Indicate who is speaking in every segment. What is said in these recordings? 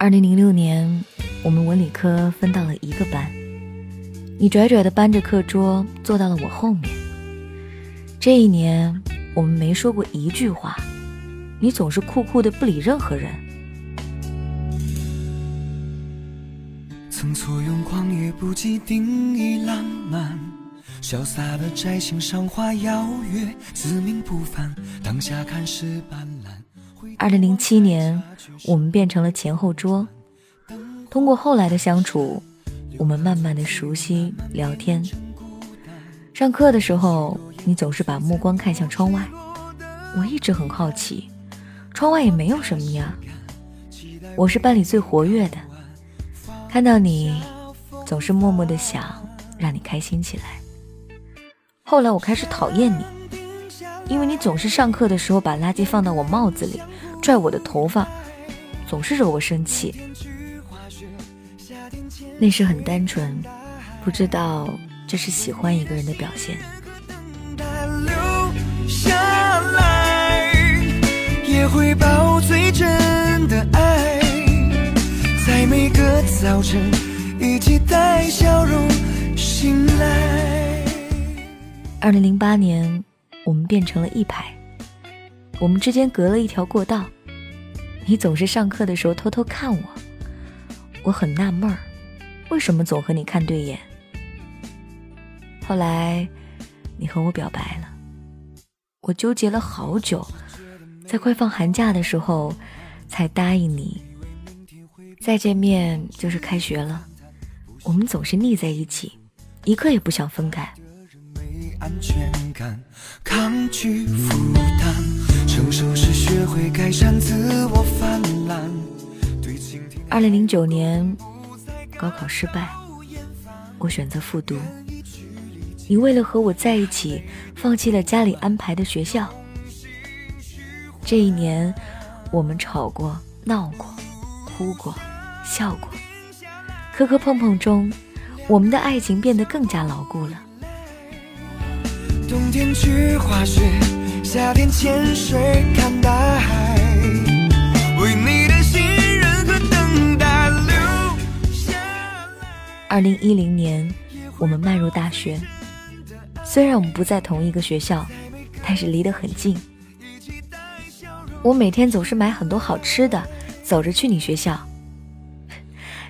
Speaker 1: 二零零六年，我们文理科分到了一个班，你拽拽的搬着课桌坐到了我后面。这一年，我们没说过一句话，你总是酷酷的不理任何人。
Speaker 2: 曾错用狂野不羁定义浪漫，潇洒的摘星赏花邀约，自命不凡，当下看似斑斓。
Speaker 1: 二零零七年，我们变成了前后桌。通过后来的相处，我们慢慢的熟悉聊天。上课的时候，你总是把目光看向窗外。我一直很好奇，窗外也没有什么呀。我是班里最活跃的，看到你，总是默默的想让你开心起来。后来我开始讨厌你，因为你总是上课的时候把垃圾放到我帽子里。拽我的头发，总是惹我生气。那时很单纯，不知道这是喜欢一个人的表现。二零零八年，我们变成了一排。我们之间隔了一条过道，你总是上课的时候偷偷看我，我很纳闷儿，为什么总和你看对眼？后来，你和我表白了，我纠结了好久，在快放寒假的时候才答应你。再见面就是开学了，我们总是腻在一起，一刻也不想分开。安全感，抗拒负担，成熟是学会改善自我泛滥。二零零九年，高考失败，我选择复读。你为了和我在一起，放弃了家里安排的学校。这一年，我们吵过、闹过、哭过、笑过，磕磕碰碰中，我们的爱情变得更加牢固了。冬天去滑雪，夏天潜水看大海，为你的信任和等待留下来。二零一零年，我们迈入大学，虽然我们不在同一个学校，但是离得很近。我每天总是买很多好吃的，走着去你学校。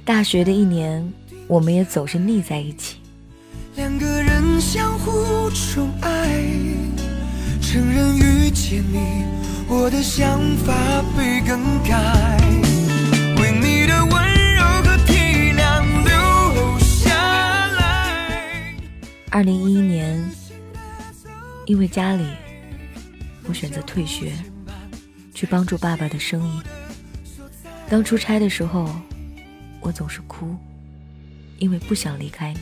Speaker 1: 大学的一年，我们也总是腻在一起。两个人相互宠爱，承认遇见你，我的想法被更改。为你的温柔和体谅留下来。二零一一年，因为家里，我选择退学，去帮助爸爸的生意。当出差的时候，我总是哭，因为不想离开你。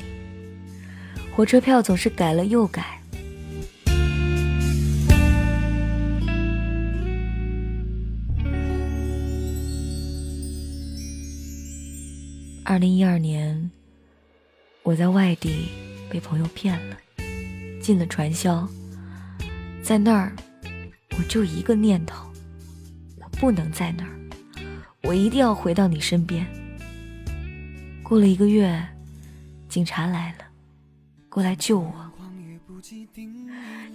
Speaker 1: 火车票总是改了又改。二零一二年，我在外地被朋友骗了，进了传销。在那儿，我就一个念头：我不能在那儿，我一定要回到你身边。过了一个月，警察来了。过来救我！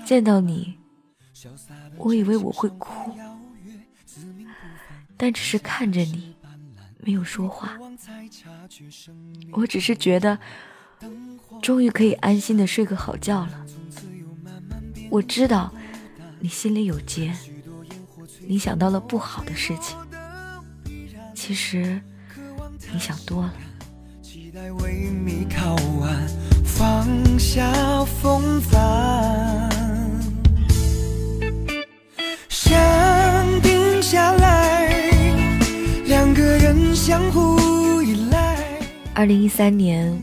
Speaker 1: 见到你，我以为我会哭，但只是看着你，没有说话。我只是觉得，终于可以安心的睡个好觉了。我知道你心里有结，你想到了不好的事情。其实你想多了。放下风帆，想定下来，两个人相互依赖。二零一三年，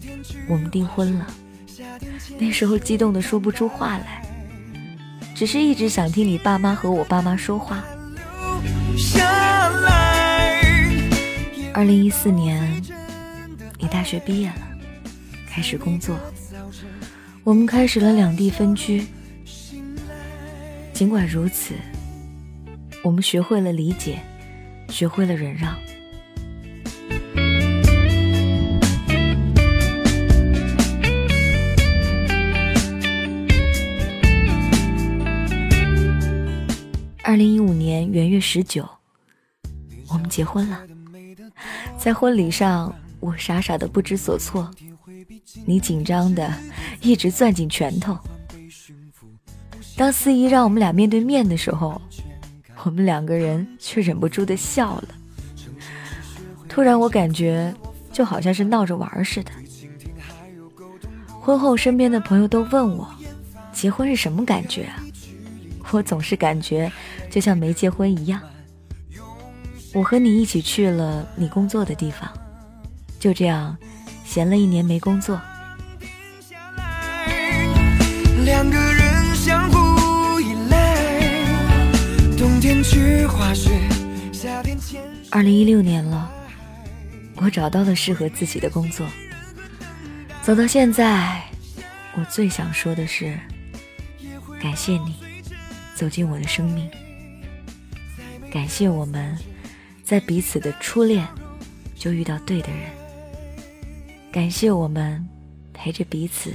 Speaker 1: 我们订婚了，那时候激动的说不出话来，只是一直想听你爸妈和我爸妈说话。二零一四年，你大学毕业了，开始工作。我们开始了两地分居。尽管如此我们学会了理解学会了忍让。
Speaker 2: 二零一五年元月十九我们结婚了。在婚礼上我傻傻的不知所措。你紧张的一直攥紧拳头。当司仪让我们俩面对面的时候，我们两个人却忍不住的笑了。突然，我感觉就好像是闹着玩似的。婚后，身边的朋友都问我，结婚是什么感觉啊？我总是感觉就像没结婚一样。我和你一起去了你工作的地方，就这样，闲了一年没工作。两个人相互依赖，冬天去滑雪，夏天牵。二零一六年了。我找到了适合自己的工作，走到现在，我最想说的是，感谢你走进我的生命，感谢我们在彼此的初恋就遇到对的人，感谢我们陪着彼此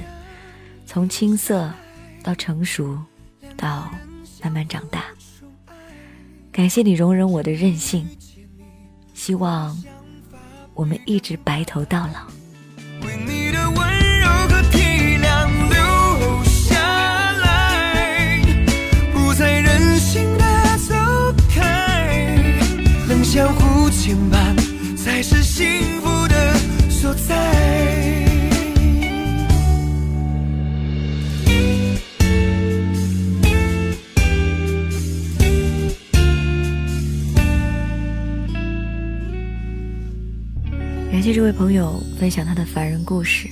Speaker 2: 从青涩到成熟，到慢慢长大，感谢你容忍我的任性，希望。我们一直白头到老。为你的温柔和体谅留下来，不再任性的走开，能相互牵绊才是幸福所在。感谢这位朋友分享他的凡人故事。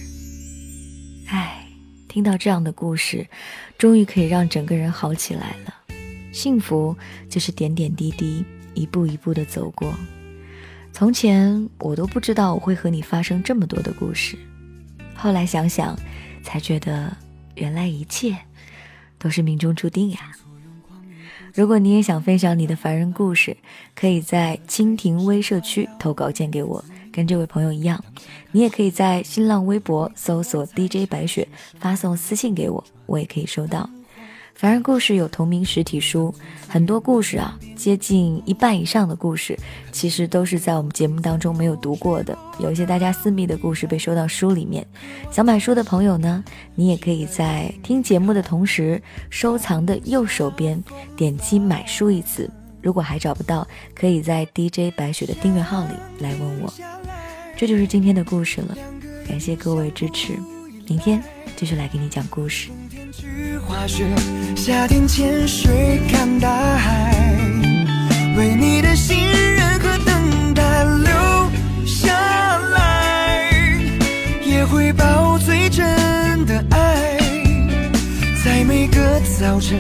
Speaker 2: 唉，听到这样的故事，终于可以让整个人好起来了。幸福就是点点滴滴，一步一步的走过。从前我都不知道我会和你发生这么多的故事，后来想想，才觉得原来一切都是命中注定呀。如果你也想分享你的凡人故事，可以在蜻蜓微社区投稿件给我。跟这位朋友一样，你也可以在新浪微博搜索 DJ 白雪，发送私信给我，我也可以收到。凡人故事有同名实体书，很多故事啊，接近一半以上的故事，其实都是在我们节目当中没有读过的。有一些大家私密的故事被收到书里面。想买书的朋友呢，你也可以在听节目的同时，收藏的右手边点击买书一词。如果还找不到，可以在 DJ 白雪的订阅号里来问我。这就是今天的故事了，感谢各位支持，明天继续来给你讲故事。夏天潜水看大海，为你的信任和等待留下来，也会抱最真的爱，在每个早晨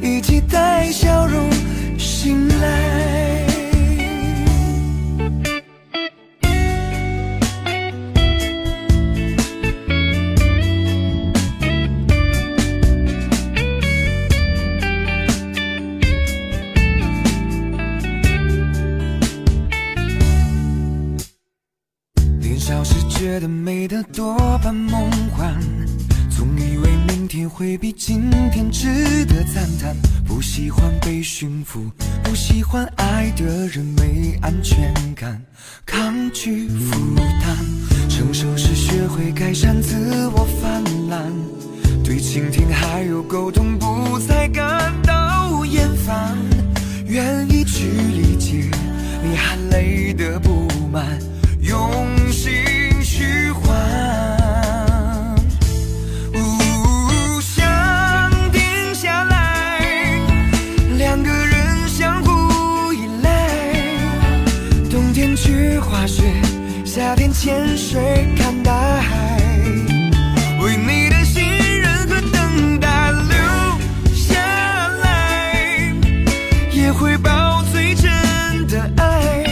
Speaker 2: 一起带笑容。醒来。小时觉得美的多半梦幻，总以为明天会比今天值得赞叹。不喜欢被驯服。不喜欢爱的人没安全感，抗拒负担，成熟时学会改善自我泛滥，对倾听还有沟通不再滑雪夏天潜水看大海，为你的信任和等待留下来，也会抱最真的爱，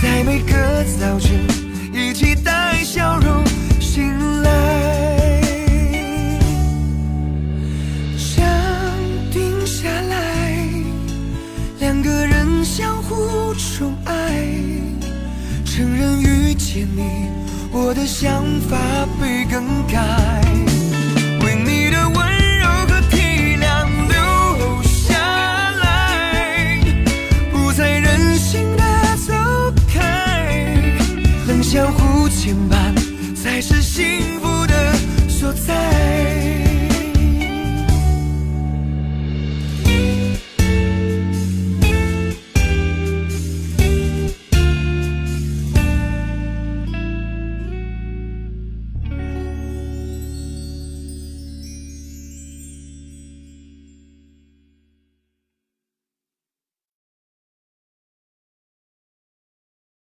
Speaker 2: 在每个早晨一起见你我的想法被更改为你的温柔和体谅留下来。不再任性的走开能相互牵绊才是幸福的所在。